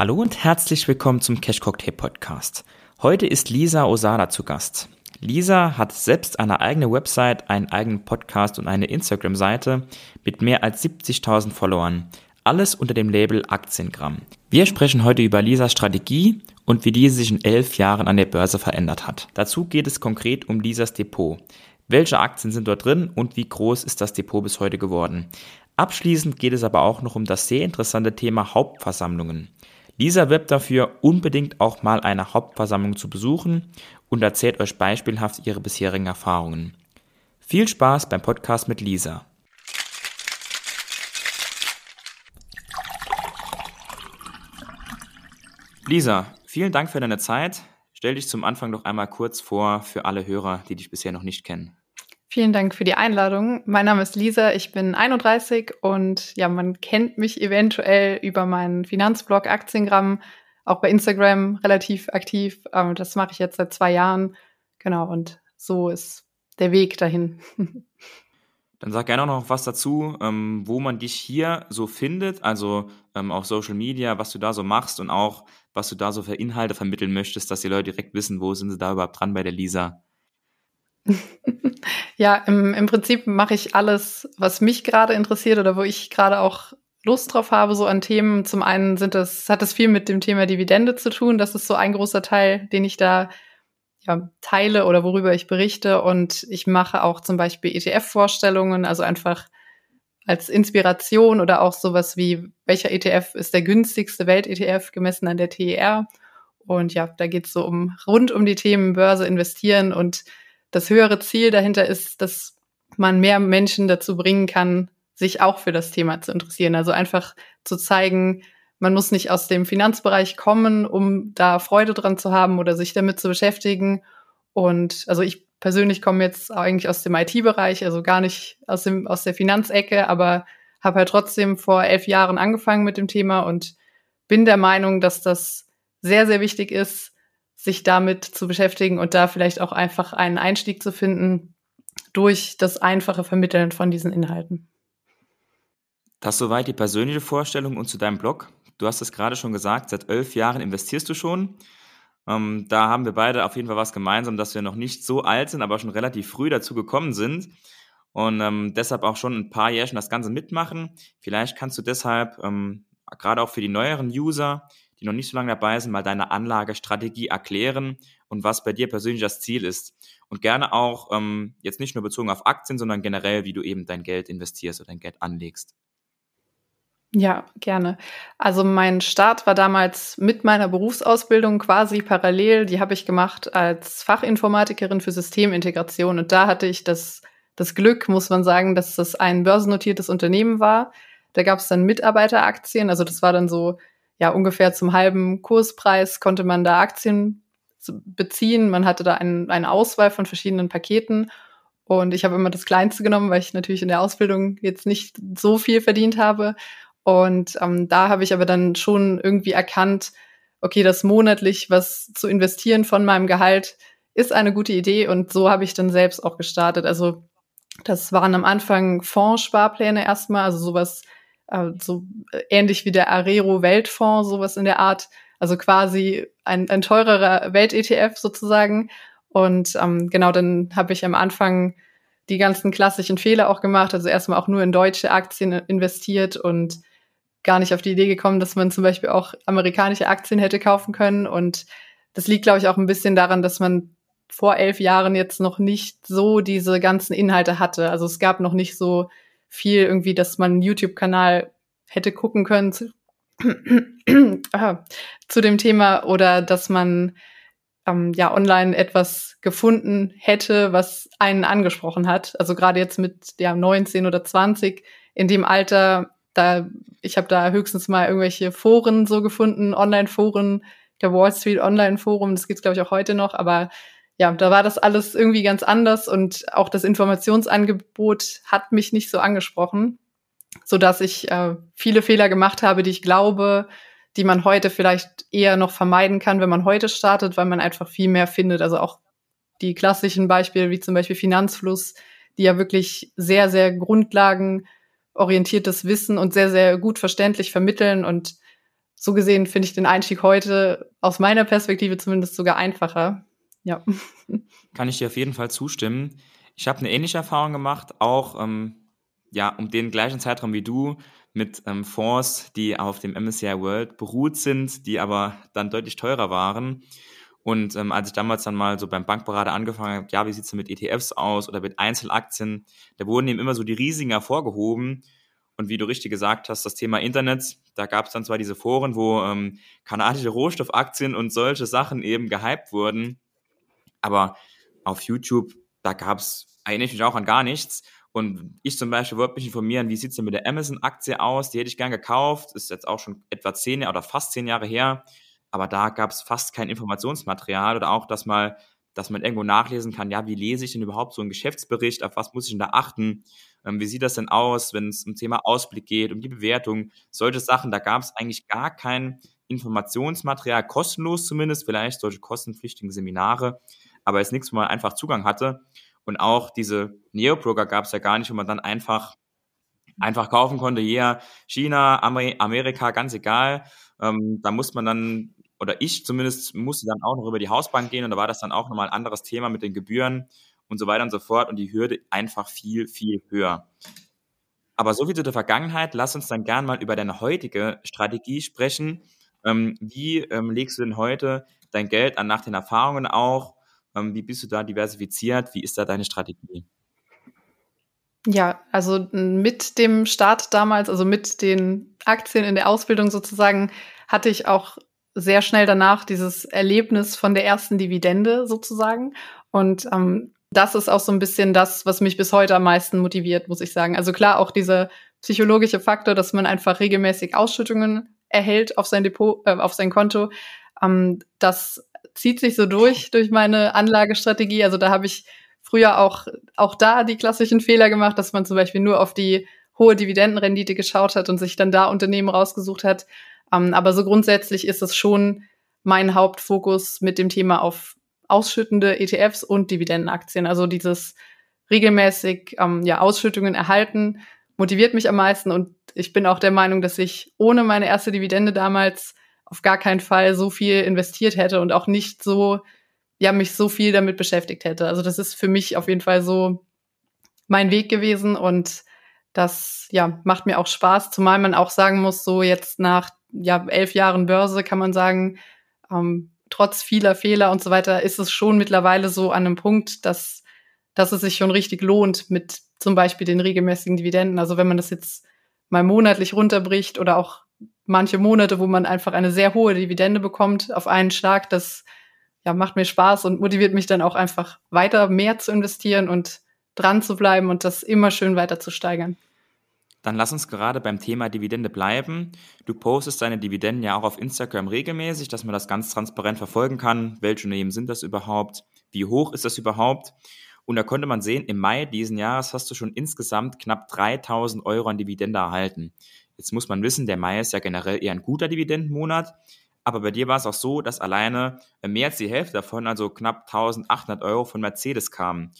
Hallo und herzlich willkommen zum Cash Cocktail Podcast. Heute ist Lisa Osada zu Gast. Lisa hat selbst eine eigene Website, einen eigenen Podcast und eine Instagram-Seite mit mehr als 70.000 Followern. Alles unter dem Label Aktiengramm. Wir sprechen heute über Lisas Strategie und wie diese sich in elf Jahren an der Börse verändert hat. Dazu geht es konkret um Lisas Depot. Welche Aktien sind dort drin und wie groß ist das Depot bis heute geworden? Abschließend geht es aber auch noch um das sehr interessante Thema Hauptversammlungen. Lisa wirbt dafür, unbedingt auch mal eine Hauptversammlung zu besuchen und erzählt euch beispielhaft ihre bisherigen Erfahrungen. Viel Spaß beim Podcast mit Lisa. Lisa, vielen Dank für deine Zeit. Stell dich zum Anfang noch einmal kurz vor für alle Hörer, die dich bisher noch nicht kennen. Vielen Dank für die Einladung. Mein Name ist Lisa, ich bin 31 und ja, man kennt mich eventuell über meinen Finanzblog Aktiengramm, auch bei Instagram relativ aktiv. Das mache ich jetzt seit zwei Jahren. Genau, und so ist der Weg dahin. Dann sag gerne auch noch was dazu, ähm, wo man dich hier so findet, also ähm, auf Social Media, was du da so machst und auch, was du da so für Inhalte vermitteln möchtest, dass die Leute direkt wissen, wo sind sie da überhaupt dran bei der Lisa. ja, im, im Prinzip mache ich alles, was mich gerade interessiert oder wo ich gerade auch Lust drauf habe, so an Themen. Zum einen sind das, hat es viel mit dem Thema Dividende zu tun. Das ist so ein großer Teil, den ich da ja, teile oder worüber ich berichte. Und ich mache auch zum Beispiel ETF-Vorstellungen, also einfach als Inspiration oder auch sowas wie, welcher ETF ist der günstigste Welt-ETF gemessen an der TER. Und ja, da geht es so um rund um die Themen Börse investieren und das höhere Ziel dahinter ist, dass man mehr Menschen dazu bringen kann, sich auch für das Thema zu interessieren. Also einfach zu zeigen, man muss nicht aus dem Finanzbereich kommen, um da Freude dran zu haben oder sich damit zu beschäftigen. Und also ich persönlich komme jetzt eigentlich aus dem IT-Bereich, also gar nicht aus, dem, aus der Finanzecke, aber habe halt trotzdem vor elf Jahren angefangen mit dem Thema und bin der Meinung, dass das sehr, sehr wichtig ist, sich damit zu beschäftigen und da vielleicht auch einfach einen Einstieg zu finden durch das einfache Vermitteln von diesen Inhalten. Das soweit die persönliche Vorstellung und zu deinem Blog. Du hast es gerade schon gesagt, seit elf Jahren investierst du schon. Ähm, da haben wir beide auf jeden Fall was gemeinsam, dass wir noch nicht so alt sind, aber schon relativ früh dazu gekommen sind und ähm, deshalb auch schon ein paar Jährchen das Ganze mitmachen. Vielleicht kannst du deshalb ähm, gerade auch für die neueren User die noch nicht so lange dabei sind, mal deine Anlagestrategie erklären und was bei dir persönlich das Ziel ist. Und gerne auch ähm, jetzt nicht nur bezogen auf Aktien, sondern generell, wie du eben dein Geld investierst oder dein Geld anlegst. Ja, gerne. Also mein Start war damals mit meiner Berufsausbildung quasi parallel. Die habe ich gemacht als Fachinformatikerin für Systemintegration. Und da hatte ich das, das Glück, muss man sagen, dass das ein börsennotiertes Unternehmen war. Da gab es dann Mitarbeiteraktien. Also das war dann so ja ungefähr zum halben Kurspreis konnte man da Aktien beziehen. Man hatte da einen, eine Auswahl von verschiedenen Paketen. Und ich habe immer das Kleinste genommen, weil ich natürlich in der Ausbildung jetzt nicht so viel verdient habe. Und ähm, da habe ich aber dann schon irgendwie erkannt, okay, das monatlich was zu investieren von meinem Gehalt ist eine gute Idee. Und so habe ich dann selbst auch gestartet. Also das waren am Anfang Fondssparpläne erstmal, also sowas äh, so äh, ähnlich wie der Arero Weltfonds, sowas in der Art. Also quasi ein, ein teurerer Welt-ETF sozusagen. Und ähm, genau, dann habe ich am Anfang die ganzen klassischen Fehler auch gemacht. Also erstmal auch nur in deutsche Aktien investiert und gar nicht auf die Idee gekommen, dass man zum Beispiel auch amerikanische Aktien hätte kaufen können. Und das liegt, glaube ich, auch ein bisschen daran, dass man vor elf Jahren jetzt noch nicht so diese ganzen Inhalte hatte. Also es gab noch nicht so viel irgendwie, dass man einen YouTube-Kanal hätte gucken können zu, zu dem Thema oder dass man ähm, ja online etwas gefunden hätte, was einen angesprochen hat. Also gerade jetzt mit ja 19 oder 20 in dem Alter, da ich habe da höchstens mal irgendwelche Foren so gefunden, Online-Foren, der Wall Street Online-Forum, das gibt's glaube ich auch heute noch, aber ja, da war das alles irgendwie ganz anders und auch das Informationsangebot hat mich nicht so angesprochen, so dass ich äh, viele Fehler gemacht habe, die ich glaube, die man heute vielleicht eher noch vermeiden kann, wenn man heute startet, weil man einfach viel mehr findet. Also auch die klassischen Beispiele wie zum Beispiel Finanzfluss, die ja wirklich sehr, sehr grundlagenorientiertes Wissen und sehr, sehr gut verständlich vermitteln und so gesehen finde ich den Einstieg heute aus meiner Perspektive zumindest sogar einfacher. Ja. Kann ich dir auf jeden Fall zustimmen. Ich habe eine ähnliche Erfahrung gemacht, auch ähm, ja, um den gleichen Zeitraum wie du mit ähm, Fonds, die auf dem MSCI World beruht sind, die aber dann deutlich teurer waren. Und ähm, als ich damals dann mal so beim Bankberater angefangen habe, ja, wie sieht's denn mit ETFs aus oder mit Einzelaktien, da wurden eben immer so die Risiken hervorgehoben. Und wie du richtig gesagt hast, das Thema Internet, da gab es dann zwar diese Foren, wo ähm, kanadische Rohstoffaktien und solche Sachen eben gehypt wurden, aber auf YouTube, da gab es eigentlich auch an gar nichts. Und ich zum Beispiel wollte mich informieren, wie sieht's denn mit der Amazon-Aktie aus? Die hätte ich gern gekauft, ist jetzt auch schon etwa zehn oder fast zehn Jahre her. Aber da gab es fast kein Informationsmaterial oder auch, dass mal, dass man irgendwo nachlesen kann, ja, wie lese ich denn überhaupt so einen Geschäftsbericht, auf was muss ich denn da achten? Ähm, wie sieht das denn aus, wenn es um Thema Ausblick geht, um die Bewertung, solche Sachen, da gab es eigentlich gar kein Informationsmaterial, kostenlos zumindest, vielleicht solche kostenpflichtigen Seminare, aber jetzt nichts, wo man einfach Zugang hatte. Und auch diese Neo-Broker gab es ja gar nicht, wo man dann einfach, einfach kaufen konnte. Hier, China, Amerika, ganz egal. Ähm, da muss man dann, oder ich zumindest, musste dann auch noch über die Hausbank gehen und da war das dann auch nochmal ein anderes Thema mit den Gebühren und so weiter und so fort und die Hürde einfach viel, viel höher. Aber so viel zu der Vergangenheit. Lass uns dann gern mal über deine heutige Strategie sprechen. Ähm, wie ähm, legst du denn heute dein Geld an nach den Erfahrungen auch? Ähm, wie bist du da diversifiziert? Wie ist da deine Strategie? Ja, also mit dem Start damals, also mit den Aktien in der Ausbildung sozusagen, hatte ich auch sehr schnell danach dieses Erlebnis von der ersten Dividende sozusagen. Und ähm, das ist auch so ein bisschen das, was mich bis heute am meisten motiviert, muss ich sagen. Also klar, auch dieser psychologische Faktor, dass man einfach regelmäßig Ausschüttungen erhält auf sein Depot, äh, auf sein Konto. Ähm, das zieht sich so durch, durch meine Anlagestrategie. Also da habe ich früher auch, auch da die klassischen Fehler gemacht, dass man zum Beispiel nur auf die hohe Dividendenrendite geschaut hat und sich dann da Unternehmen rausgesucht hat. Ähm, aber so grundsätzlich ist es schon mein Hauptfokus mit dem Thema auf ausschüttende ETFs und Dividendenaktien. Also dieses regelmäßig ähm, ja, Ausschüttungen erhalten, motiviert mich am meisten und ich bin auch der Meinung, dass ich ohne meine erste Dividende damals auf gar keinen Fall so viel investiert hätte und auch nicht so, ja, mich so viel damit beschäftigt hätte. Also das ist für mich auf jeden Fall so mein Weg gewesen und das, ja, macht mir auch Spaß, zumal man auch sagen muss, so jetzt nach, ja, elf Jahren Börse kann man sagen, ähm, trotz vieler Fehler und so weiter, ist es schon mittlerweile so an einem Punkt, dass, dass es sich schon richtig lohnt mit zum Beispiel den regelmäßigen Dividenden. Also wenn man das jetzt mal monatlich runterbricht oder auch manche Monate, wo man einfach eine sehr hohe Dividende bekommt auf einen Schlag. Das ja, macht mir Spaß und motiviert mich dann auch einfach weiter mehr zu investieren und dran zu bleiben und das immer schön weiter zu steigern. Dann lass uns gerade beim Thema Dividende bleiben. Du postest deine Dividenden ja auch auf Instagram regelmäßig, dass man das ganz transparent verfolgen kann. Welche Unternehmen sind das überhaupt? Wie hoch ist das überhaupt? Und da konnte man sehen, im Mai diesen Jahres hast du schon insgesamt knapp 3000 Euro an Dividende erhalten. Jetzt muss man wissen, der Mai ist ja generell eher ein guter Dividendenmonat. Aber bei dir war es auch so, dass alleine mehr als die Hälfte davon, also knapp 1800 Euro von Mercedes kamen.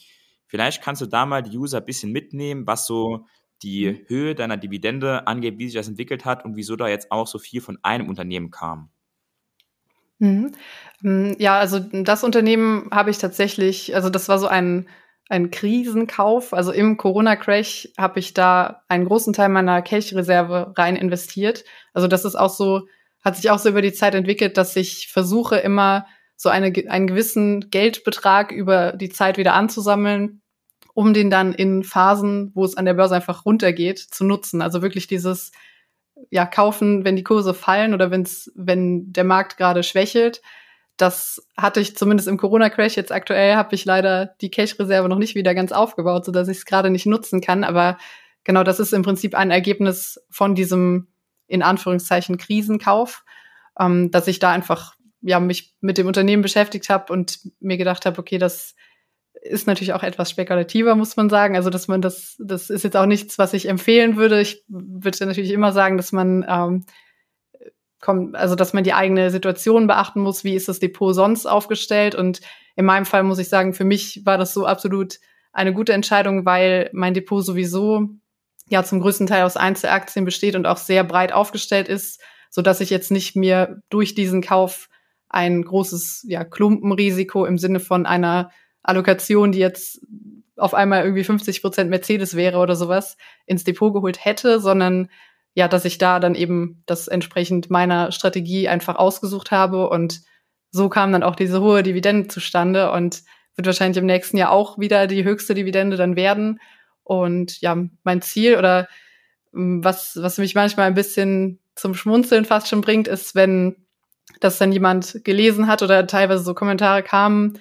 Vielleicht kannst du da mal die User ein bisschen mitnehmen, was so die mhm. Höhe deiner Dividende angeht, wie sich das entwickelt hat und wieso da jetzt auch so viel von einem Unternehmen kam. Mhm. Mm, ja, also das Unternehmen habe ich tatsächlich, also das war so ein ein Krisenkauf. Also im Corona-Crash habe ich da einen großen Teil meiner Cash-Reserve rein investiert. Also das ist auch so, hat sich auch so über die Zeit entwickelt, dass ich versuche immer so eine, einen gewissen Geldbetrag über die Zeit wieder anzusammeln, um den dann in Phasen, wo es an der Börse einfach runtergeht, zu nutzen. Also wirklich dieses ja kaufen, wenn die Kurse fallen oder wenn's, wenn der Markt gerade schwächelt das hatte ich zumindest im Corona-Crash. Jetzt aktuell habe ich leider die Cash-Reserve noch nicht wieder ganz aufgebaut, sodass ich es gerade nicht nutzen kann. Aber genau, das ist im Prinzip ein Ergebnis von diesem in Anführungszeichen Krisenkauf, ähm, dass ich da einfach ja mich mit dem Unternehmen beschäftigt habe und mir gedacht habe, okay, das ist natürlich auch etwas spekulativer, muss man sagen. Also, dass man das, das ist jetzt auch nichts, was ich empfehlen würde. Ich würde natürlich immer sagen, dass man ähm, kommt, also dass man die eigene Situation beachten muss, wie ist das Depot sonst aufgestellt. Und in meinem Fall muss ich sagen, für mich war das so absolut eine gute Entscheidung, weil mein Depot sowieso ja zum größten Teil aus Einzelaktien besteht und auch sehr breit aufgestellt ist, so dass ich jetzt nicht mir durch diesen Kauf ein großes ja, Klumpenrisiko im Sinne von einer Allokation, die jetzt auf einmal irgendwie 50 Prozent Mercedes wäre oder sowas, ins Depot geholt hätte, sondern ja, dass ich da dann eben das entsprechend meiner Strategie einfach ausgesucht habe und so kam dann auch diese hohe Dividende zustande und wird wahrscheinlich im nächsten Jahr auch wieder die höchste Dividende dann werden. Und ja, mein Ziel oder mm, was, was mich manchmal ein bisschen zum Schmunzeln fast schon bringt, ist, wenn das dann jemand gelesen hat oder teilweise so Kommentare kamen,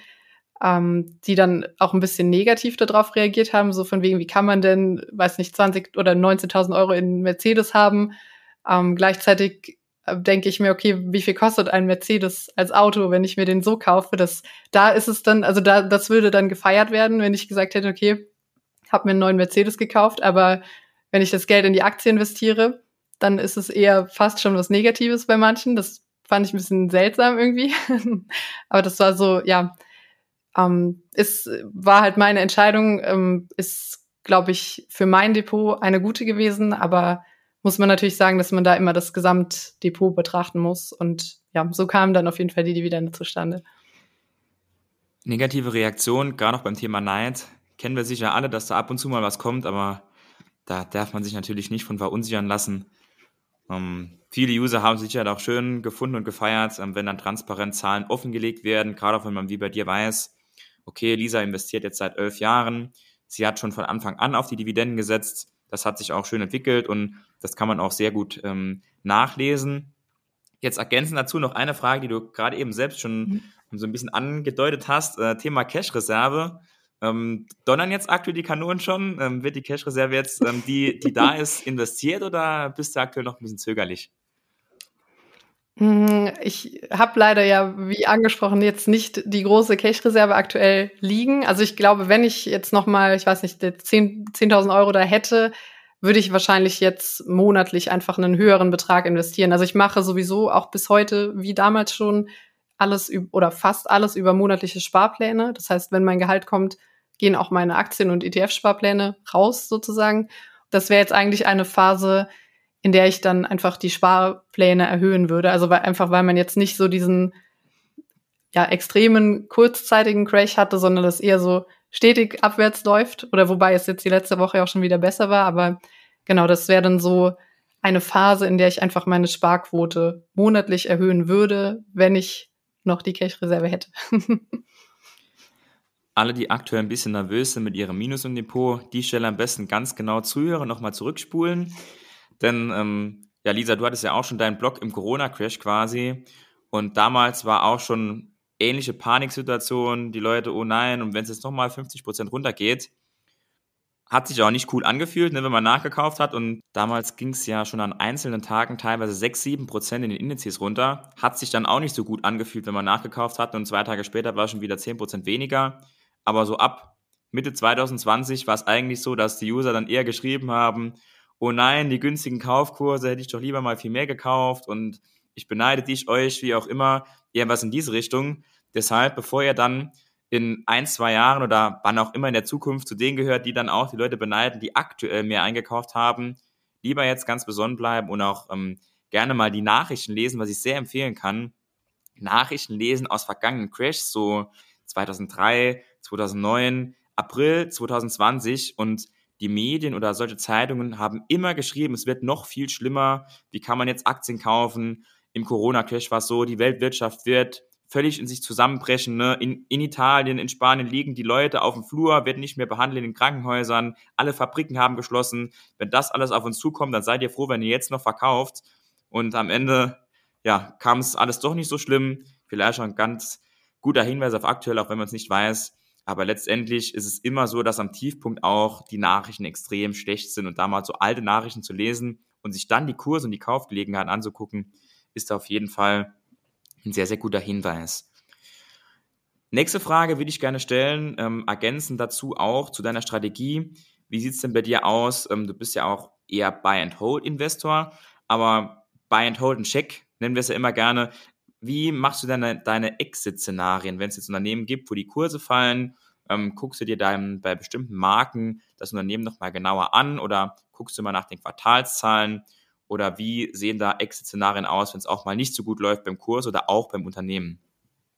ähm, die dann auch ein bisschen negativ darauf reagiert haben, so von wegen, wie kann man denn, weiß nicht, 20 oder 19.000 Euro in Mercedes haben? Ähm, gleichzeitig äh, denke ich mir, okay, wie viel kostet ein Mercedes als Auto, wenn ich mir den so kaufe? Das, da ist es dann, also da, das würde dann gefeiert werden, wenn ich gesagt hätte, okay, habe mir einen neuen Mercedes gekauft, aber wenn ich das Geld in die Aktie investiere, dann ist es eher fast schon was Negatives bei manchen. Das fand ich ein bisschen seltsam irgendwie. aber das war so, ja, ähm, ist, war halt meine Entscheidung, ähm, ist, glaube ich, für mein Depot eine gute gewesen, aber muss man natürlich sagen, dass man da immer das Gesamtdepot betrachten muss. Und ja, so kam dann auf jeden Fall die Dividende zustande. Negative Reaktion, gerade noch beim Thema Neid, kennen wir sicher alle, dass da ab und zu mal was kommt, aber da darf man sich natürlich nicht von verunsichern lassen. Ähm, viele User haben sich ja auch schön gefunden und gefeiert, ähm, wenn dann transparent Zahlen offengelegt werden, gerade auch wenn man wie bei dir weiß, okay, Lisa investiert jetzt seit elf Jahren, sie hat schon von Anfang an auf die Dividenden gesetzt, das hat sich auch schön entwickelt und das kann man auch sehr gut ähm, nachlesen. Jetzt ergänzen dazu noch eine Frage, die du gerade eben selbst schon mhm. so ein bisschen angedeutet hast, äh, Thema Cash-Reserve. Ähm, donnern jetzt aktuell die Kanonen schon? Ähm, wird die Cash-Reserve jetzt, ähm, die, die da ist, investiert oder bist du aktuell noch ein bisschen zögerlich? Hm, ich habe leider ja, wie angesprochen, jetzt nicht die große Cash-Reserve aktuell liegen. Also ich glaube, wenn ich jetzt noch mal, ich weiß nicht, 10.000 10 Euro da hätte, würde ich wahrscheinlich jetzt monatlich einfach einen höheren Betrag investieren. Also ich mache sowieso auch bis heute, wie damals schon, alles oder fast alles über monatliche Sparpläne. Das heißt, wenn mein Gehalt kommt, gehen auch meine Aktien- und ETF-Sparpläne raus sozusagen. Das wäre jetzt eigentlich eine Phase, in der ich dann einfach die Sparpläne erhöhen würde. Also weil, einfach, weil man jetzt nicht so diesen ja, extremen kurzzeitigen Crash hatte, sondern das eher so stetig abwärts läuft. Oder wobei es jetzt die letzte Woche auch schon wieder besser war. Aber genau, das wäre dann so eine Phase, in der ich einfach meine Sparquote monatlich erhöhen würde, wenn ich noch die Cash-Reserve hätte. Alle, die aktuell ein bisschen nervös sind mit ihrem Minus im Depot, die Stelle am besten ganz genau zuhören, nochmal zurückspulen. Denn, ähm, ja, Lisa, du hattest ja auch schon deinen Blog im Corona-Crash quasi. Und damals war auch schon ähnliche Paniksituation. Die Leute, oh nein, und wenn es jetzt nochmal 50 Prozent runtergeht, hat sich auch nicht cool angefühlt, ne, wenn man nachgekauft hat. Und damals ging es ja schon an einzelnen Tagen teilweise 6, 7 Prozent in den Indizes runter. Hat sich dann auch nicht so gut angefühlt, wenn man nachgekauft hat. Und zwei Tage später war schon wieder 10 Prozent weniger. Aber so ab Mitte 2020 war es eigentlich so, dass die User dann eher geschrieben haben, oh nein, die günstigen Kaufkurse hätte ich doch lieber mal viel mehr gekauft und ich beneide dich, euch, wie auch immer, eher was in diese Richtung. Deshalb, bevor ihr dann in ein, zwei Jahren oder wann auch immer in der Zukunft zu denen gehört, die dann auch die Leute beneiden, die aktuell mehr eingekauft haben, lieber jetzt ganz besonnen bleiben und auch ähm, gerne mal die Nachrichten lesen, was ich sehr empfehlen kann. Nachrichten lesen aus vergangenen Crashs, so 2003, 2009, April 2020 und die Medien oder solche Zeitungen haben immer geschrieben, es wird noch viel schlimmer. Wie kann man jetzt Aktien kaufen? Im Corona-Crash war es so, die Weltwirtschaft wird völlig in sich zusammenbrechen. Ne? In, in Italien, in Spanien liegen die Leute auf dem Flur, werden nicht mehr behandelt in den Krankenhäusern, alle Fabriken haben geschlossen. Wenn das alles auf uns zukommt, dann seid ihr froh, wenn ihr jetzt noch verkauft. Und am Ende, ja, kam es alles doch nicht so schlimm. Vielleicht schon ein ganz guter Hinweis auf aktuell, auch wenn man es nicht weiß. Aber letztendlich ist es immer so, dass am Tiefpunkt auch die Nachrichten extrem schlecht sind und da mal so alte Nachrichten zu lesen und sich dann die Kurse und die Kaufgelegenheiten anzugucken, ist auf jeden Fall ein sehr, sehr guter Hinweis. Nächste Frage würde ich gerne stellen, ähm, ergänzen dazu auch zu deiner Strategie. Wie sieht es denn bei dir aus? Ähm, du bist ja auch eher Buy-and-Hold-Investor, aber Buy-and-Hold and Check nennen wir es ja immer gerne. Wie machst du deine, deine Exit-Szenarien, wenn es jetzt Unternehmen gibt, wo die Kurse fallen? Ähm, guckst du dir dann bei bestimmten Marken das Unternehmen nochmal genauer an oder guckst du mal nach den Quartalszahlen? Oder wie sehen da Exit-Szenarien aus, wenn es auch mal nicht so gut läuft beim Kurs oder auch beim Unternehmen?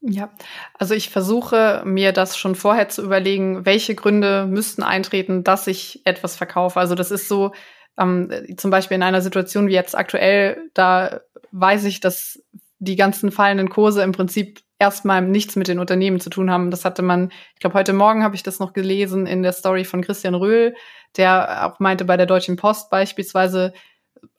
Ja, also ich versuche mir das schon vorher zu überlegen, welche Gründe müssten eintreten, dass ich etwas verkaufe. Also das ist so, ähm, zum Beispiel in einer Situation wie jetzt aktuell, da weiß ich, dass die ganzen fallenden Kurse im Prinzip erstmal nichts mit den Unternehmen zu tun haben. Das hatte man, ich glaube, heute Morgen habe ich das noch gelesen in der Story von Christian Röhl, der auch meinte, bei der Deutschen Post beispielsweise,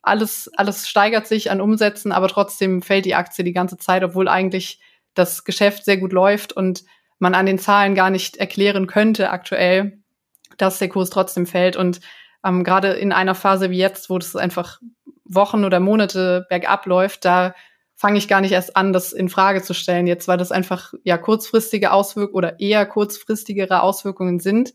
alles, alles steigert sich an Umsätzen, aber trotzdem fällt die Aktie die ganze Zeit, obwohl eigentlich das Geschäft sehr gut läuft und man an den Zahlen gar nicht erklären könnte aktuell, dass der Kurs trotzdem fällt. Und ähm, gerade in einer Phase wie jetzt, wo das einfach Wochen oder Monate bergab läuft, da fange ich gar nicht erst an, das in Frage zu stellen jetzt, weil das einfach ja kurzfristige Auswirkungen oder eher kurzfristigere Auswirkungen sind.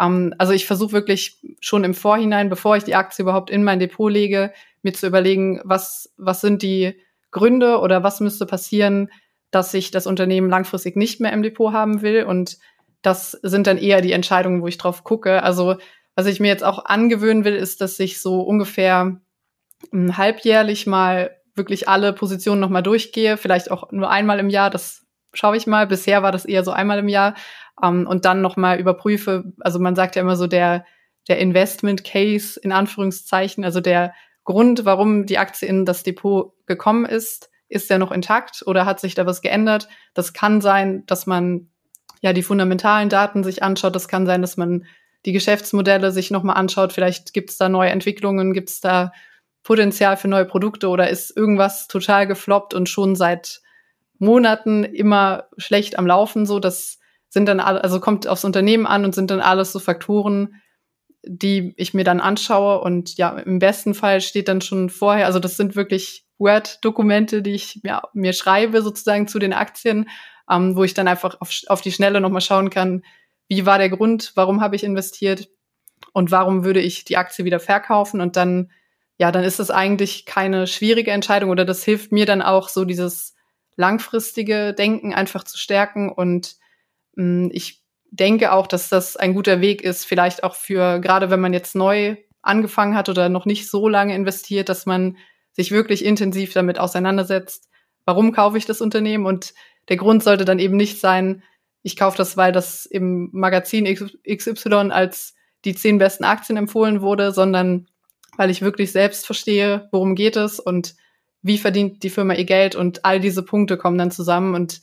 Ähm, also ich versuche wirklich schon im Vorhinein, bevor ich die Aktie überhaupt in mein Depot lege, mir zu überlegen, was was sind die Gründe oder was müsste passieren, dass ich das Unternehmen langfristig nicht mehr im Depot haben will. Und das sind dann eher die Entscheidungen, wo ich drauf gucke. Also was ich mir jetzt auch angewöhnen will, ist, dass ich so ungefähr hm, halbjährlich mal wirklich alle Positionen nochmal durchgehe, vielleicht auch nur einmal im Jahr, das schaue ich mal. Bisher war das eher so einmal im Jahr. Um, und dann nochmal überprüfe, also man sagt ja immer so, der, der Investment Case in Anführungszeichen, also der Grund, warum die Aktie in das Depot gekommen ist, ist der noch intakt oder hat sich da was geändert? Das kann sein, dass man ja die fundamentalen Daten sich anschaut. Das kann sein, dass man die Geschäftsmodelle sich nochmal anschaut. Vielleicht gibt es da neue Entwicklungen, gibt es da Potenzial für neue Produkte oder ist irgendwas total gefloppt und schon seit Monaten immer schlecht am Laufen. So, das sind dann alle, also kommt aufs Unternehmen an und sind dann alles so Faktoren, die ich mir dann anschaue. Und ja, im besten Fall steht dann schon vorher, also das sind wirklich Word-Dokumente, die ich mir, mir schreibe sozusagen zu den Aktien, ähm, wo ich dann einfach auf, auf die Schnelle nochmal schauen kann, wie war der Grund, warum habe ich investiert und warum würde ich die Aktie wieder verkaufen und dann, ja, dann ist es eigentlich keine schwierige Entscheidung oder das hilft mir dann auch so dieses langfristige Denken einfach zu stärken. Und mh, hm, ich denke auch, dass das ein guter Weg ist, vielleicht auch für, gerade wenn man jetzt neu angefangen hat oder noch nicht so lange investiert, dass man sich wirklich intensiv damit auseinandersetzt, warum kaufe ich das Unternehmen? Und der Grund sollte dann eben nicht sein, ich kaufe das, weil das im Magazin XY als die zehn besten Aktien empfohlen wurde, sondern weil ich wirklich selbst verstehe, worum geht es und wie verdient die Firma ihr Geld und all diese Punkte kommen dann zusammen und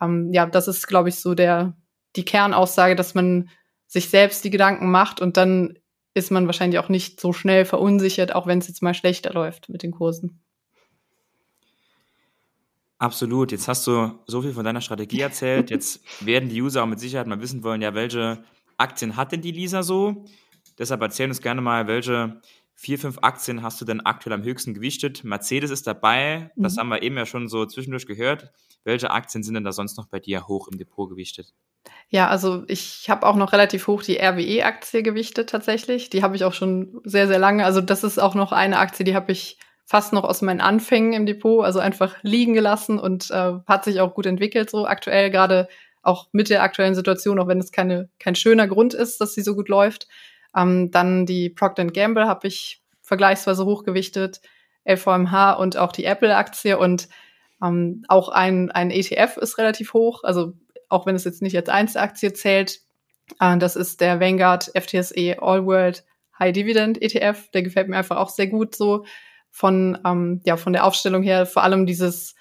ähm, ja, das ist, glaube ich, so der die Kernaussage, dass man sich selbst die Gedanken macht und dann ist man wahrscheinlich auch nicht so schnell verunsichert, auch wenn es jetzt mal schlechter läuft mit den Kursen. Absolut. Jetzt hast du so viel von deiner Strategie erzählt. Jetzt werden die User auch mit Sicherheit mal wissen wollen, ja, welche Aktien hat denn die Lisa so? Deshalb erzähl uns gerne mal, welche vier, fünf Aktien hast du denn aktuell am höchsten gewichtet? Mercedes ist dabei. Das mhm. haben wir eben ja schon so zwischendurch gehört. Welche Aktien sind denn da sonst noch bei dir hoch im Depot gewichtet? Ja, also ich habe auch noch relativ hoch die RWE-Aktie gewichtet tatsächlich. Die habe ich auch schon sehr, sehr lange. Also das ist auch noch eine Aktie, die habe ich fast noch aus meinen Anfängen im Depot, also einfach liegen gelassen und äh, hat sich auch gut entwickelt so aktuell, gerade auch mit der aktuellen Situation, auch wenn es keine, kein schöner Grund ist, dass sie so gut läuft. Ähm, dann die Procter Gamble habe ich vergleichsweise hochgewichtet, LVMH und auch die Apple-Aktie und ähm, auch ein, ein ETF ist relativ hoch, also auch wenn es jetzt nicht als Einzelaktie zählt. Äh, das ist der Vanguard FTSE All World High Dividend ETF. Der gefällt mir einfach auch sehr gut so von, ähm, ja, von der Aufstellung her. Vor allem dieses,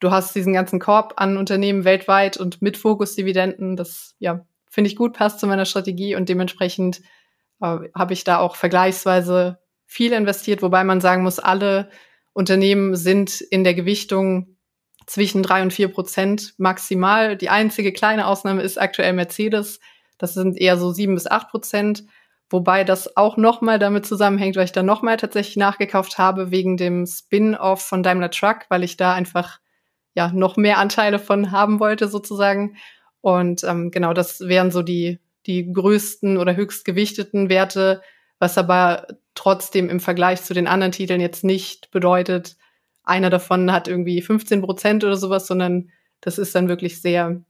du hast diesen ganzen Korb an Unternehmen weltweit und mit Fokus-Dividenden. Das, ja, finde ich gut, passt zu meiner Strategie und dementsprechend äh, habe ich da auch vergleichsweise viel investiert, wobei man sagen muss, alle Unternehmen sind in der Gewichtung zwischen drei und vier Prozent maximal. Die einzige kleine Ausnahme ist aktuell Mercedes. Das sind eher so sieben bis acht Prozent. Wobei das auch nochmal damit zusammenhängt, weil ich da nochmal tatsächlich nachgekauft habe wegen dem Spin-off von Daimler Truck, weil ich da einfach ja noch mehr Anteile von haben wollte sozusagen. Und ähm, genau, das wären so die die größten oder höchst gewichteten Werte, was aber trotzdem im Vergleich zu den anderen Titeln jetzt nicht bedeutet, einer davon hat irgendwie 15 Prozent oder sowas, sondern das ist dann wirklich sehr,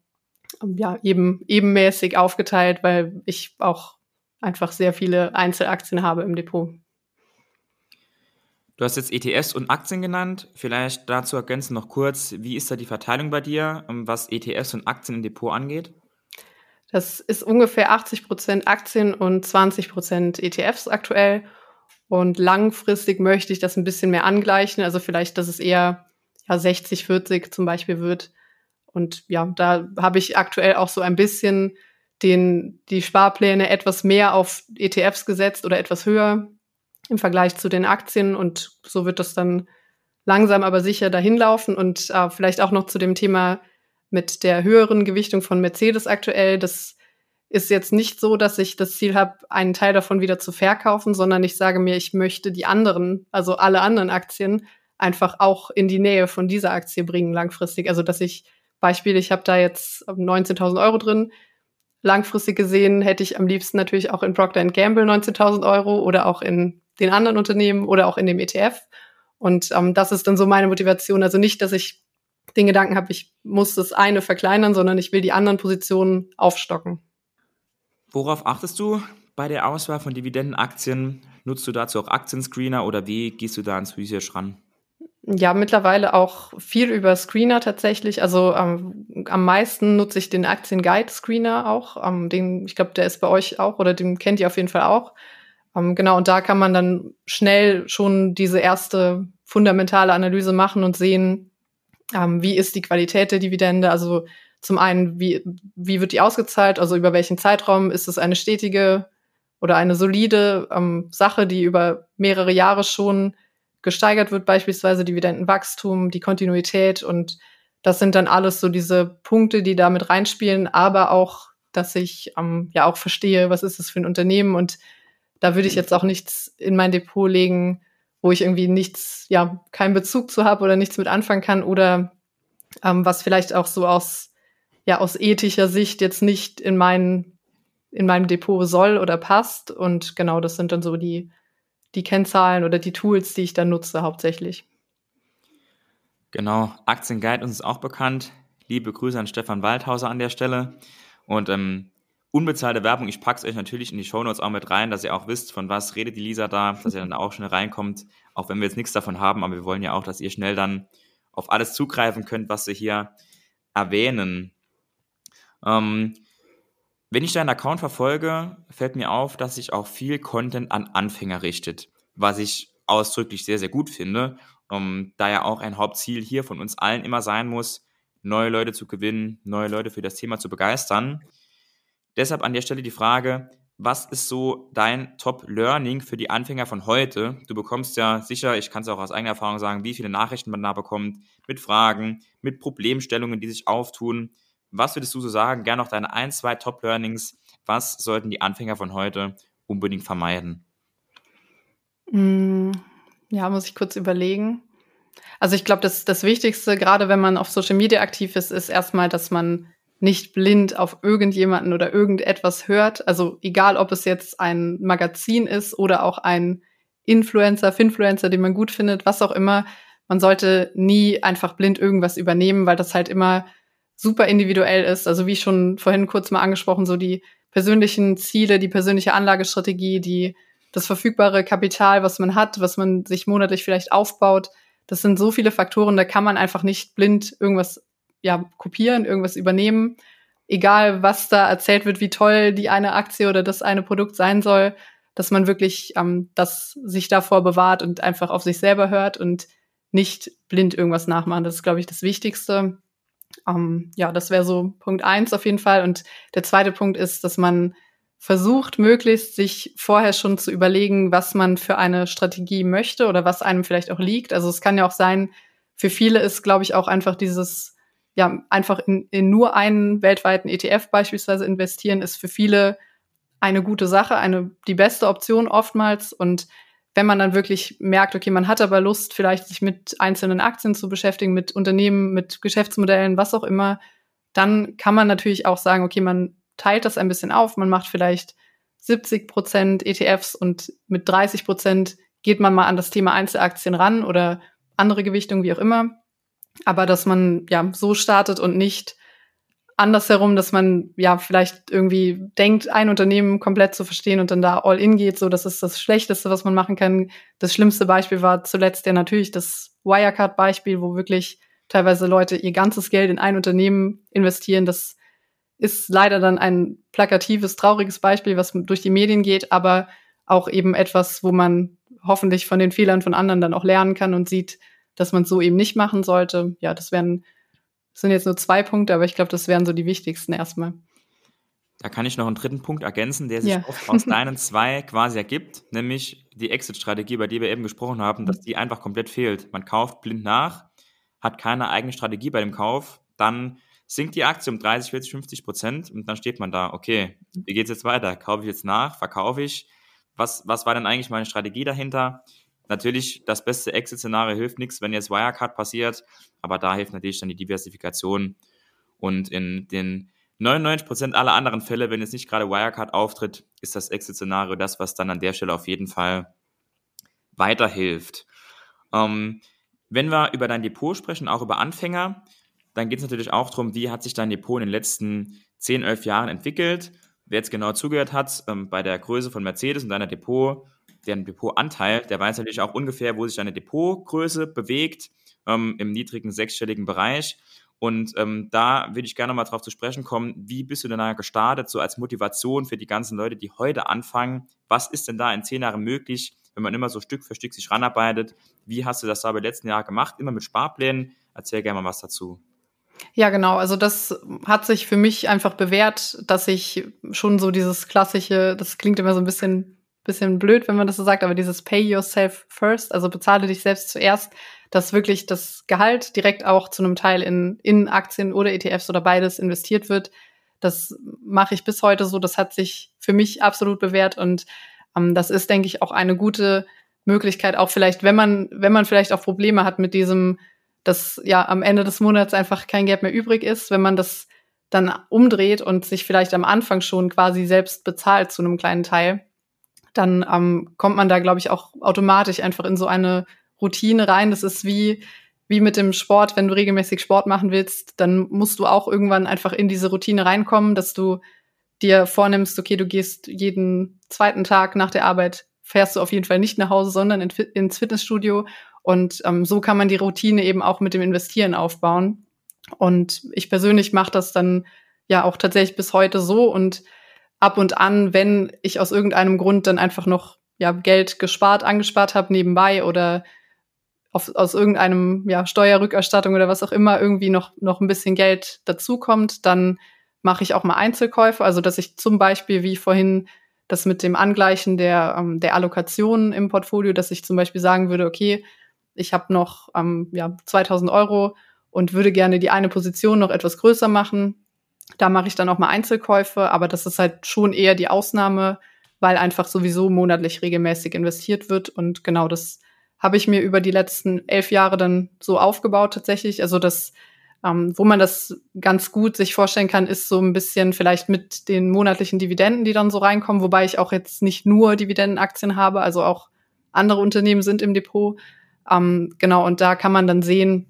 ja, eben, ebenmäßig aufgeteilt, weil ich auch einfach sehr viele Einzelaktien habe im Depot. Du hast jetzt ETFs und Aktien genannt. Vielleicht dazu ergänzen noch kurz, wie ist da die Verteilung bei dir, was ETFs und Aktien im Depot angeht? Das ist ungefähr 80 Prozent Aktien und 20 Prozent ETFs aktuell. Und langfristig möchte ich das ein bisschen mehr angleichen. Also vielleicht, dass es eher ja, 60, 40 zum Beispiel wird. Und ja, da habe ich aktuell auch so ein bisschen den, die Sparpläne etwas mehr auf ETFs gesetzt oder etwas höher im Vergleich zu den Aktien und so wird das dann langsam aber sicher dahin laufen und äh, vielleicht auch noch zu dem Thema mit der höheren Gewichtung von Mercedes aktuell. Das ist jetzt nicht so, dass ich das Ziel habe, einen Teil davon wieder zu verkaufen, sondern ich sage mir, ich möchte die anderen, also alle anderen Aktien, einfach auch in die Nähe von dieser Aktie bringen langfristig. Also dass ich Beispiel, ich habe da jetzt 19.000 Euro drin. Langfristig gesehen hätte ich am liebsten natürlich auch in Procter Gamble 19.000 Euro oder auch in den anderen Unternehmen oder auch in dem ETF. Und ähm, das ist dann so meine Motivation. Also nicht, dass ich den Gedanken habe, ich muss das eine verkleinern, sondern ich will die anderen Positionen aufstocken. Worauf achtest du bei der Auswahl von Dividendenaktien? Nutzt du dazu auch Aktienscreener oder wie gehst du da ans Research ran? Ja, mittlerweile auch viel über Screener tatsächlich. Also ähm, am meisten nutze ich den Aktien-Guide Screener auch. Ähm, den, ich glaube, der ist bei euch auch oder den kennt ihr auf jeden Fall auch. Ähm, genau, und da kann man dann schnell schon diese erste fundamentale Analyse machen und sehen, ähm, wie ist die Qualität der Dividende. Also zum einen, wie, wie wird die ausgezahlt, also über welchen Zeitraum? Ist es eine stetige oder eine solide ähm, Sache, die über mehrere Jahre schon gesteigert wird, beispielsweise Dividendenwachstum, die Kontinuität. Und das sind dann alles so diese Punkte, die da mit reinspielen, aber auch, dass ich ähm, ja auch verstehe, was ist das für ein Unternehmen? Und da würde ich jetzt auch nichts in mein Depot legen, wo ich irgendwie nichts, ja, keinen Bezug zu habe oder nichts mit anfangen kann oder ähm, was vielleicht auch so aus, ja, aus ethischer Sicht jetzt nicht in meinen, in meinem Depot soll oder passt. Und genau, das sind dann so die, die Kennzahlen oder die Tools, die ich dann nutze hauptsächlich. Genau, Aktienguide uns ist auch bekannt. Liebe Grüße an Stefan Waldhauser an der Stelle. Und ähm, Unbezahlte Werbung, ich packe es euch natürlich in die Shownotes auch mit rein, dass ihr auch wisst, von was redet die Lisa da, dass ihr dann auch schnell reinkommt, auch wenn wir jetzt nichts davon haben, aber wir wollen ja auch, dass ihr schnell dann auf alles zugreifen könnt, was wir hier erwähnen. Ähm, wenn ich deinen Account verfolge, fällt mir auf, dass sich auch viel Content an Anfänger richtet, was ich ausdrücklich sehr, sehr gut finde, um, da ja auch ein Hauptziel hier von uns allen immer sein muss, neue Leute zu gewinnen, neue Leute für das Thema zu begeistern. Deshalb an der Stelle die Frage, was ist so dein Top-Learning für die Anfänger von heute? Du bekommst ja sicher, ich kann es auch aus eigener Erfahrung sagen, wie viele Nachrichten man da bekommt, mit Fragen, mit Problemstellungen, die sich auftun. Was würdest du so sagen? Gerne noch deine ein, zwei Top-Learnings. Was sollten die Anfänger von heute unbedingt vermeiden? Mm, ja, muss ich kurz überlegen. Also ich glaube, das, das Wichtigste, gerade wenn man auf Social Media aktiv ist, ist erstmal, dass man nicht blind auf irgendjemanden oder irgendetwas hört. Also egal, ob es jetzt ein Magazin ist oder auch ein Influencer, Finfluencer, den man gut findet, was auch immer. Man sollte nie einfach blind irgendwas übernehmen, weil das halt immer super individuell ist. Also wie schon vorhin kurz mal angesprochen, so die persönlichen Ziele, die persönliche Anlagestrategie, die, das verfügbare Kapital, was man hat, was man sich monatlich vielleicht aufbaut. Das sind so viele Faktoren, da kann man einfach nicht blind irgendwas ja, kopieren, irgendwas übernehmen. Egal, was da erzählt wird, wie toll die eine Aktie oder das eine Produkt sein soll, dass man wirklich ähm, das sich davor bewahrt und einfach auf sich selber hört und nicht blind irgendwas nachmachen. Das ist, glaube ich, das Wichtigste. Ähm, ja, das wäre so Punkt eins auf jeden Fall. Und der zweite Punkt ist, dass man versucht, möglichst sich vorher schon zu überlegen, was man für eine Strategie möchte oder was einem vielleicht auch liegt. Also es kann ja auch sein, für viele ist, glaube ich, auch einfach dieses ja, einfach in, in nur einen weltweiten ETF beispielsweise investieren, ist für viele eine gute Sache, eine, die beste Option oftmals. Und wenn man dann wirklich merkt, okay, man hat aber Lust, vielleicht sich mit einzelnen Aktien zu beschäftigen, mit Unternehmen, mit Geschäftsmodellen, was auch immer, dann kann man natürlich auch sagen, okay, man teilt das ein bisschen auf, man macht vielleicht 70 Prozent ETFs und mit 30 Prozent geht man mal an das Thema Einzelaktien ran oder andere Gewichtungen, wie auch immer aber dass man ja so startet und nicht andersherum, dass man ja vielleicht irgendwie denkt, ein Unternehmen komplett zu verstehen und dann da all in geht. So, das ist das Schlechteste, was man machen kann. Das schlimmste Beispiel war zuletzt ja natürlich das Wirecard-Beispiel, wo wirklich teilweise Leute ihr ganzes Geld in ein Unternehmen investieren. Das ist leider dann ein plakatives, trauriges Beispiel, was durch die Medien geht, aber auch eben etwas, wo man hoffentlich von den Fehlern von anderen dann auch lernen kann und sieht, dass man es so eben nicht machen sollte. Ja, das wären das sind jetzt nur zwei Punkte, aber ich glaube, das wären so die wichtigsten erstmal. Da kann ich noch einen dritten Punkt ergänzen, der sich ja. oft aus deinen zwei quasi ergibt, nämlich die Exit-Strategie, über die wir eben gesprochen haben, dass die einfach komplett fehlt. Man kauft blind nach, hat keine eigene Strategie bei dem Kauf, dann sinkt die Aktie um 30, 40, 50 Prozent und dann steht man da, okay, wie geht's jetzt weiter? Kaufe ich jetzt nach? Verkaufe ich? Was, was war denn eigentlich meine Strategie dahinter? Natürlich, das beste Exit-Szenario hilft nichts, wenn jetzt Wirecard passiert, aber da hilft natürlich dann die Diversifikation. Und in den 99% aller anderen Fälle, wenn jetzt nicht gerade Wirecard auftritt, ist das Exit-Szenario das, was dann an der Stelle auf jeden Fall weiterhilft. Ähm, wenn wir über dein Depot sprechen, auch über Anfänger, dann geht es natürlich auch darum, wie hat sich dein Depot in den letzten 10, 11 Jahren entwickelt. Wer jetzt genau zugehört hat, ähm, bei der Größe von Mercedes und deiner Depot, deren Depotanteil, der weiß natürlich auch ungefähr, wo sich deine Depotgröße bewegt, ähm, im niedrigen sechsstelligen Bereich. Und ähm, da würde ich gerne mal drauf zu sprechen kommen, wie bist du denn da gestartet, so als Motivation für die ganzen Leute, die heute anfangen? Was ist denn da in zehn Jahren möglich, wenn man immer so Stück für Stück sich ranarbeitet? Wie hast du das da bei letzten Jahren gemacht? Immer mit Sparplänen? Erzähl gerne mal was dazu. Ja, genau. Also das hat sich für mich einfach bewährt, dass ich schon so dieses klassische, das klingt immer so ein bisschen bisschen blöd, wenn man das so sagt, aber dieses Pay yourself first, also bezahle dich selbst zuerst, dass wirklich das Gehalt direkt auch zu einem Teil in, in Aktien oder ETFs oder beides investiert wird. Das mache ich bis heute so. Das hat sich für mich absolut bewährt und ähm, das ist, denke ich, auch eine gute Möglichkeit, auch vielleicht, wenn man, wenn man vielleicht auch Probleme hat mit diesem, dass ja am Ende des Monats einfach kein Geld mehr übrig ist, wenn man das dann umdreht und sich vielleicht am Anfang schon quasi selbst bezahlt zu einem kleinen Teil, dann ähm, kommt man da, glaube ich, auch automatisch einfach in so eine Routine rein. Das ist wie, wie mit dem Sport, wenn du regelmäßig Sport machen willst, dann musst du auch irgendwann einfach in diese Routine reinkommen, dass du dir vornimmst, okay, du gehst jeden zweiten Tag nach der Arbeit, fährst du auf jeden Fall nicht nach Hause, sondern in, ins Fitnessstudio. Und ähm, so kann man die Routine eben auch mit dem Investieren aufbauen. Und ich persönlich mache das dann ja auch tatsächlich bis heute so und ab und an, wenn ich aus irgendeinem Grund dann einfach noch ja, Geld gespart, angespart habe nebenbei oder auf, aus irgendeinem ja, Steuerrückerstattung oder was auch immer irgendwie noch, noch ein bisschen Geld dazukommt, dann mache ich auch mal Einzelkäufe. Also dass ich zum Beispiel, wie vorhin, das mit dem Angleichen der, ähm, der Allokation im Portfolio, dass ich zum Beispiel sagen würde, okay, ich habe noch ähm, ja, 2000 Euro und würde gerne die eine Position noch etwas größer machen da mache ich dann auch mal Einzelkäufe, aber das ist halt schon eher die Ausnahme, weil einfach sowieso monatlich regelmäßig investiert wird. Und genau das habe ich mir über die letzten elf Jahre dann so aufgebaut tatsächlich. Also das, ähm, wo man das ganz gut sich vorstellen kann, ist so ein bisschen vielleicht mit den monatlichen Dividenden, die dann so reinkommen, wobei ich auch jetzt nicht nur Dividendenaktien habe, also auch andere Unternehmen sind im Depot. Ähm, genau, und da kann man dann sehen,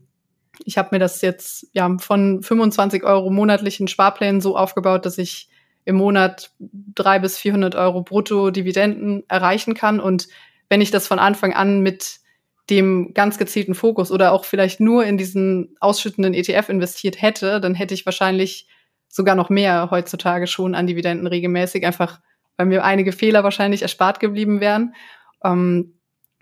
ich habe mir das jetzt ja von 25 Euro monatlichen Sparplänen so aufgebaut, dass ich im Monat drei bis 400 Euro brutto Dividenden erreichen kann. Und wenn ich das von Anfang an mit dem ganz gezielten Fokus oder auch vielleicht nur in diesen ausschüttenden ETF investiert hätte, dann hätte ich wahrscheinlich sogar noch mehr heutzutage schon an Dividenden regelmäßig, einfach weil mir einige Fehler wahrscheinlich erspart geblieben wären. Ähm,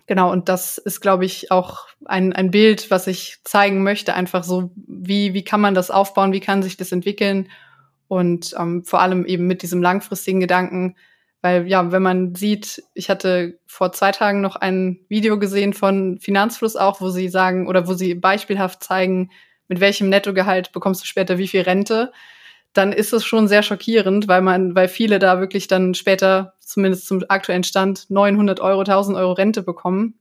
Genau, und das ist, glaube ich, auch ein, ein Bild, was ich zeigen möchte, einfach so, wie, wie kann man das aufbauen, wie kann sich das entwickeln und ähm, vor allem eben mit diesem langfristigen Gedanken, weil ja, wenn man sieht, ich hatte vor zwei Tagen noch ein Video gesehen von Finanzfluss auch, wo sie sagen oder wo sie beispielhaft zeigen, mit welchem Nettogehalt bekommst du später wie viel Rente dann ist es schon sehr schockierend, weil man, weil viele da wirklich dann später, zumindest zum aktuellen Stand, 900 Euro, 1000 Euro Rente bekommen.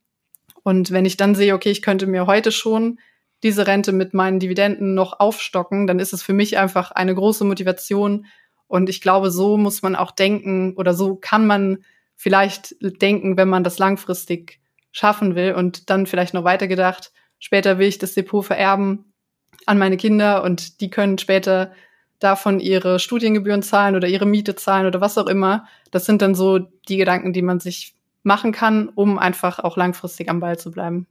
Und wenn ich dann sehe, okay, ich könnte mir heute schon diese Rente mit meinen Dividenden noch aufstocken, dann ist es für mich einfach eine große Motivation. Und ich glaube, so muss man auch denken oder so kann man vielleicht denken, wenn man das langfristig schaffen will und dann vielleicht noch weitergedacht, später will ich das Depot vererben an meine Kinder und die können später davon ihre Studiengebühren zahlen oder ihre Miete zahlen oder was auch immer. Das sind dann so die Gedanken, die man sich machen kann, um einfach auch langfristig am Ball zu bleiben.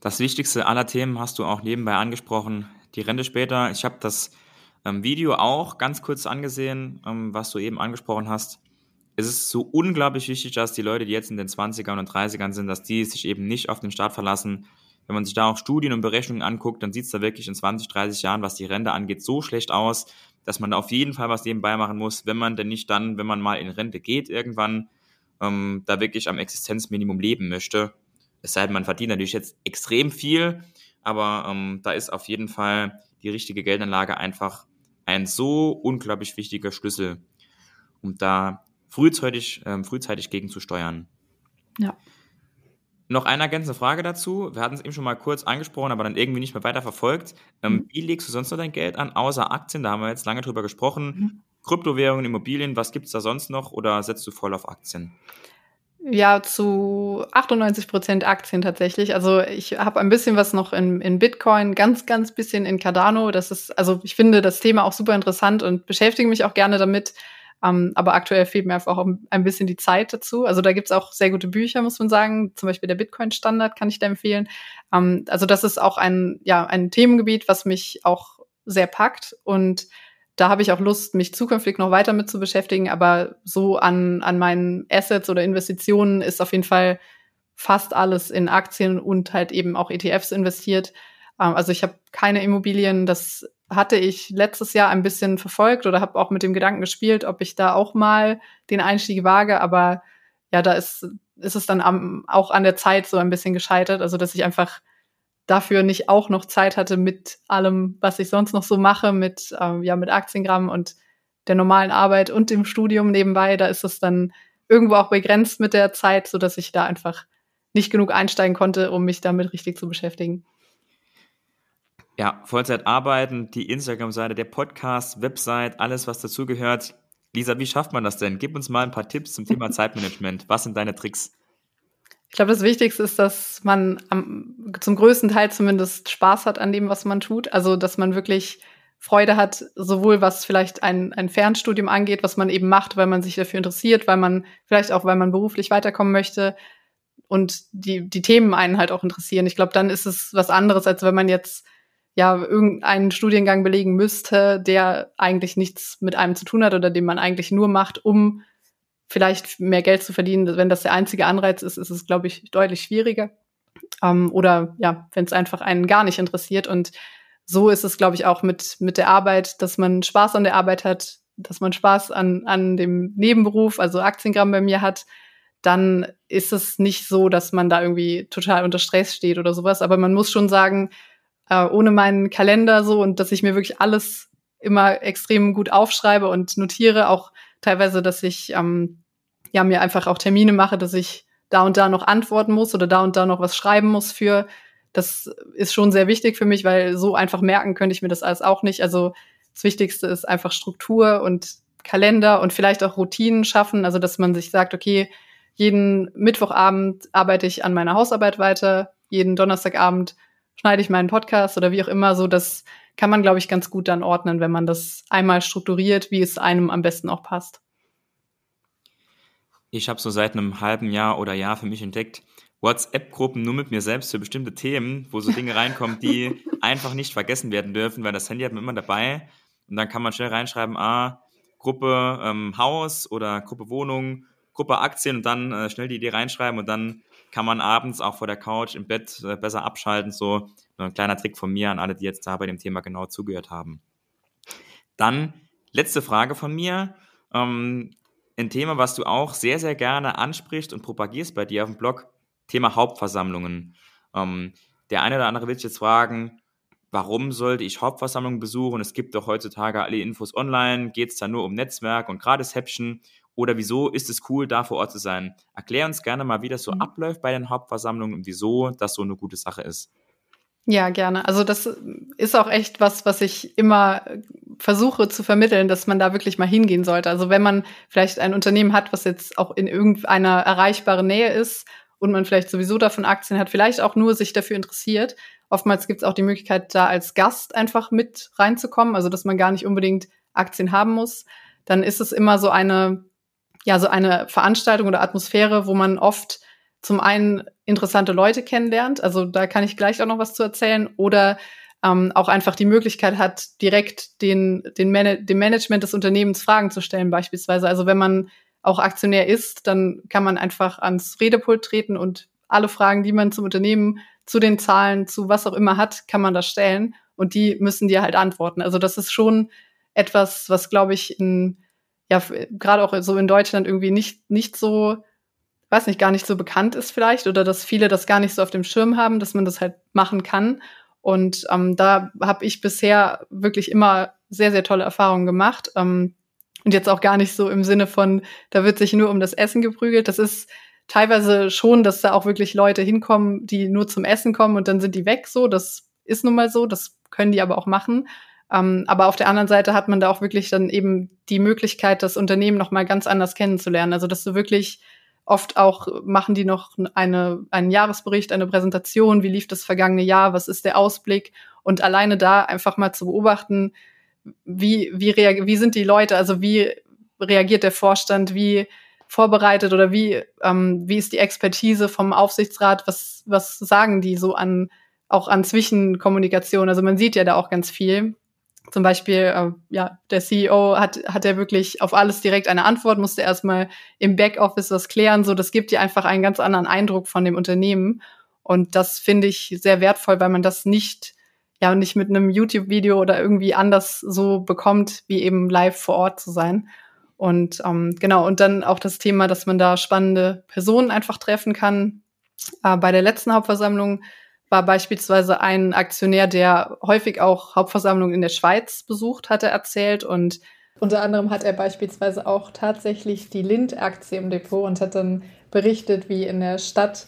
Das wichtigste aller Themen hast du auch nebenbei angesprochen, die Rente später. Ich habe das ähm, Video auch ganz kurz angesehen, ähm, was du eben angesprochen hast. Es ist so unglaublich wichtig, dass die Leute, die jetzt in den 20ern und 30ern sind, dass die sich eben nicht auf den Staat verlassen. Wenn man sich da auch Studien und Berechnungen anguckt, dann sieht es da wirklich in 20, 30 Jahren, was die Rente angeht, so schlecht aus, dass man da auf jeden Fall was nebenbei machen muss, wenn man denn nicht dann, wenn man mal in Rente geht, irgendwann ähm, da wirklich am Existenzminimum leben möchte. Es sei denn, man verdient natürlich jetzt extrem viel, aber ähm, da ist auf jeden Fall die richtige Geldanlage einfach ein so unglaublich wichtiger Schlüssel, um da frühzeitig, ähm, frühzeitig gegenzusteuern. Ja. Noch eine ergänzende Frage dazu. Wir hatten es eben schon mal kurz angesprochen, aber dann irgendwie nicht mehr weiter verfolgt. Ähm, mhm. Wie legst du sonst noch dein Geld an, außer Aktien? Da haben wir jetzt lange drüber gesprochen. Mhm. Kryptowährungen, Immobilien, was gibt es da sonst noch oder setzt du voll auf Aktien? Ja, zu 98 Prozent Aktien tatsächlich. Also ich habe ein bisschen was noch in, in Bitcoin, ganz, ganz bisschen in Cardano. Das ist, also ich finde das Thema auch super interessant und beschäftige mich auch gerne damit. Um, aber aktuell fehlt mir einfach auch ein bisschen die Zeit dazu. Also da gibt's auch sehr gute Bücher, muss man sagen. Zum Beispiel der Bitcoin-Standard kann ich da empfehlen. Um, also das ist auch ein, ja, ein Themengebiet, was mich auch sehr packt. Und da habe ich auch Lust, mich zukünftig noch weiter mit zu beschäftigen. Aber so an, an meinen Assets oder Investitionen ist auf jeden Fall fast alles in Aktien und halt eben auch ETFs investiert. Ähm, also ich habe keine Immobilien. Das hatte ich letztes Jahr ein bisschen verfolgt oder habe auch mit dem Gedanken gespielt, ob ich da auch mal den Einstieg wage. Aber ja, da ist, ist es dann am, auch an der Zeit so ein bisschen gescheitert. Also dass ich einfach dafür nicht auch noch Zeit hatte mit allem, was ich sonst noch so mache, mit, ähm, ja, mit Aktiengramm und der normalen Arbeit und dem Studium nebenbei. Da ist es dann irgendwo auch begrenzt mit der Zeit, so dass ich da einfach nicht genug einsteigen konnte, um mich damit richtig zu beschäftigen. Ja, Vollzeit arbeiten, die Instagram-Seite, der Podcast, Website, alles, was dazugehört. Lisa, wie schafft man das denn? Gib uns mal ein paar Tipps zum Thema Zeitmanagement. Was sind deine Tricks? Ich glaube, das Wichtigste ist, dass man am, zum größten Teil zumindest Spaß hat an dem, was man tut. Also, dass man wirklich Freude hat, sowohl was vielleicht ein, ein Fernstudium angeht, was man eben macht, weil man sich dafür interessiert, weil man vielleicht auch, weil man beruflich weiterkommen möchte und die, die Themen einen halt auch interessieren. Ich glaube, dann ist es was anderes, als wenn man jetzt ja irgendeinen Studiengang belegen müsste, der eigentlich nichts mit einem zu tun hat oder den man eigentlich nur macht, um vielleicht mehr Geld zu verdienen. Wenn das der einzige Anreiz ist, ist es, glaube ich, deutlich schwieriger. Ähm, oder ja, wenn es einfach einen gar nicht interessiert. Und so ist es, glaube ich, auch mit, mit der Arbeit, dass man Spaß an der Arbeit hat, dass man Spaß an, an dem Nebenberuf, also Aktiengramm bei mir hat, dann ist es nicht so, dass man da irgendwie total unter Stress steht oder sowas. Aber man muss schon sagen, äh, ohne meinen Kalender so und dass ich mir wirklich alles immer extrem gut aufschreibe und notiere, auch teilweise, dass ich ähm, ja mir einfach auch Termine mache, dass ich da und da noch antworten muss oder da und da noch was schreiben muss für. Das ist schon sehr wichtig für mich, weil so einfach merken könnte ich mir das alles auch nicht. Also das Wichtigste ist einfach Struktur und Kalender und vielleicht auch Routinen schaffen. Also dass man sich sagt, okay, jeden Mittwochabend arbeite ich an meiner Hausarbeit weiter, jeden Donnerstagabend schneide ich meinen Podcast oder wie auch immer. So, das kann man, glaube ich, ganz gut dann ordnen, wenn man das einmal strukturiert, wie es einem am besten auch passt ich habe so seit einem halben Jahr oder Jahr für mich entdeckt, WhatsApp-Gruppen nur mit mir selbst für bestimmte Themen, wo so Dinge reinkommen, die einfach nicht vergessen werden dürfen, weil das Handy hat man immer dabei und dann kann man schnell reinschreiben, ah, Gruppe ähm, Haus oder Gruppe Wohnung, Gruppe Aktien und dann äh, schnell die Idee reinschreiben und dann kann man abends auch vor der Couch im Bett äh, besser abschalten. So ein kleiner Trick von mir an alle, die jetzt da bei dem Thema genau zugehört haben. Dann letzte Frage von mir. Ähm, ein Thema, was du auch sehr, sehr gerne ansprichst und propagierst bei dir auf dem Blog, Thema Hauptversammlungen. Ähm, der eine oder andere wird sich jetzt fragen, warum sollte ich Hauptversammlungen besuchen? Es gibt doch heutzutage alle Infos online. Geht es da nur um Netzwerk und Gratis-Häppchen? Oder wieso ist es cool, da vor Ort zu sein? Erklär uns gerne mal, wie das so mhm. abläuft bei den Hauptversammlungen und wieso das so eine gute Sache ist. Ja, gerne. Also das ist auch echt was, was ich immer versuche zu vermitteln, dass man da wirklich mal hingehen sollte. Also wenn man vielleicht ein Unternehmen hat, was jetzt auch in irgendeiner erreichbaren Nähe ist und man vielleicht sowieso davon Aktien hat, vielleicht auch nur sich dafür interessiert Oftmals gibt es auch die Möglichkeit, da als Gast einfach mit reinzukommen, also dass man gar nicht unbedingt Aktien haben muss. Dann ist es immer so eine, ja, so eine Veranstaltung oder Atmosphäre, wo man oft zum einen interessante Leute kennenlernt, also da kann ich gleich auch noch was zu erzählen, oder ähm, auch einfach die Möglichkeit hat, direkt den, den Man dem Management des Unternehmens Fragen zu stellen, beispielsweise. Also wenn man auch Aktionär ist, dann kann man einfach ans Redepult treten und alle Fragen, die man zum Unternehmen, zu den Zahlen, zu was auch immer hat, kann man da stellen und die müssen dir halt antworten. Also das ist schon etwas, was glaube ich in ja gerade auch so in Deutschland irgendwie nicht nicht so weiß nicht gar nicht so bekannt ist vielleicht oder dass viele das gar nicht so auf dem Schirm haben, dass man das halt machen kann. Und ähm, da habe ich bisher wirklich immer sehr sehr tolle Erfahrungen gemacht. Ähm, und jetzt auch gar nicht so im Sinne von, da wird sich nur um das Essen geprügelt. Das ist teilweise schon, dass da auch wirklich Leute hinkommen, die nur zum Essen kommen und dann sind die weg. So, das ist nun mal so. Das können die aber auch machen. Ähm, aber auf der anderen Seite hat man da auch wirklich dann eben die Möglichkeit, das Unternehmen noch mal ganz anders kennenzulernen. Also dass du wirklich oft auch machen die noch eine, einen Jahresbericht, eine Präsentation, wie lief das vergangene Jahr, was ist der Ausblick und alleine da einfach mal zu beobachten, wie, wie, wie sind die Leute, also wie reagiert der Vorstand, wie vorbereitet oder wie, ähm, wie ist die Expertise vom Aufsichtsrat, was, was sagen die so an, auch an Zwischenkommunikation? Also man sieht ja da auch ganz viel. Zum Beispiel, äh, ja, der CEO hat, hat er wirklich auf alles direkt eine Antwort, musste erstmal im Backoffice was klären. So, das gibt dir einfach einen ganz anderen Eindruck von dem Unternehmen. Und das finde ich sehr wertvoll, weil man das nicht ja nicht mit einem YouTube-Video oder irgendwie anders so bekommt, wie eben live vor Ort zu sein. Und ähm, genau, und dann auch das Thema, dass man da spannende Personen einfach treffen kann. Äh, bei der letzten Hauptversammlung war beispielsweise ein Aktionär, der häufig auch Hauptversammlungen in der Schweiz besucht hatte, erzählt. Und unter anderem hat er beispielsweise auch tatsächlich die Lind-Aktie im Depot und hat dann berichtet, wie in der Stadt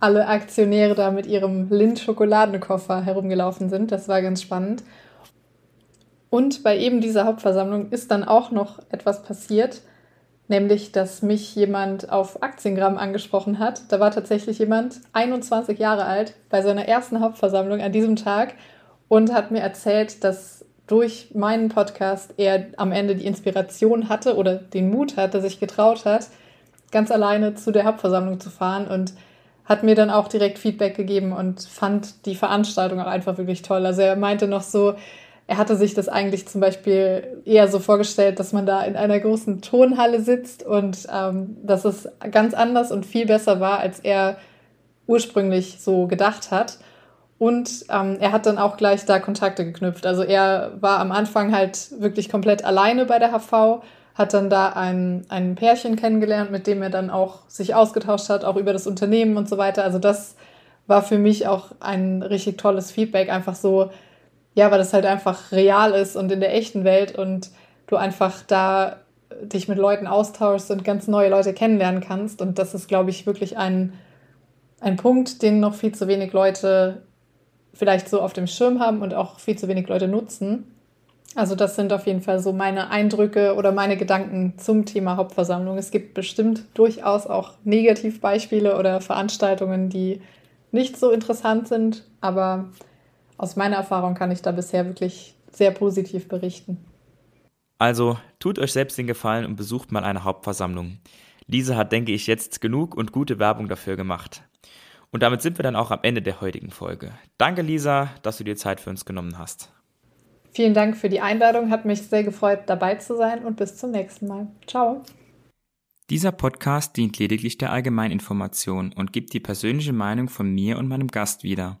alle Aktionäre da mit ihrem Lind-Schokoladenkoffer herumgelaufen sind. Das war ganz spannend. Und bei eben dieser Hauptversammlung ist dann auch noch etwas passiert, nämlich dass mich jemand auf Aktiengramm angesprochen hat. Da war tatsächlich jemand 21 Jahre alt bei seiner ersten Hauptversammlung an diesem Tag und hat mir erzählt, dass durch meinen Podcast er am Ende die Inspiration hatte oder den Mut hatte, sich getraut hat, ganz alleine zu der Hauptversammlung zu fahren und hat mir dann auch direkt Feedback gegeben und fand die Veranstaltung auch einfach wirklich toll. Also er meinte noch so, er hatte sich das eigentlich zum Beispiel eher so vorgestellt, dass man da in einer großen Tonhalle sitzt und ähm, dass es ganz anders und viel besser war, als er ursprünglich so gedacht hat. Und ähm, er hat dann auch gleich da Kontakte geknüpft. Also er war am Anfang halt wirklich komplett alleine bei der HV hat dann da ein, ein Pärchen kennengelernt, mit dem er dann auch sich ausgetauscht hat, auch über das Unternehmen und so weiter. Also das war für mich auch ein richtig tolles Feedback, einfach so, ja, weil das halt einfach real ist und in der echten Welt und du einfach da dich mit Leuten austauschst und ganz neue Leute kennenlernen kannst. Und das ist, glaube ich, wirklich ein, ein Punkt, den noch viel zu wenig Leute vielleicht so auf dem Schirm haben und auch viel zu wenig Leute nutzen. Also das sind auf jeden Fall so meine Eindrücke oder meine Gedanken zum Thema Hauptversammlung. Es gibt bestimmt durchaus auch Negativbeispiele oder Veranstaltungen, die nicht so interessant sind, aber aus meiner Erfahrung kann ich da bisher wirklich sehr positiv berichten. Also tut euch selbst den Gefallen und besucht mal eine Hauptversammlung. Lisa hat, denke ich, jetzt genug und gute Werbung dafür gemacht. Und damit sind wir dann auch am Ende der heutigen Folge. Danke, Lisa, dass du dir Zeit für uns genommen hast. Vielen Dank für die Einladung, hat mich sehr gefreut, dabei zu sein und bis zum nächsten Mal. Ciao. Dieser Podcast dient lediglich der Allgemeininformation und gibt die persönliche Meinung von mir und meinem Gast wieder.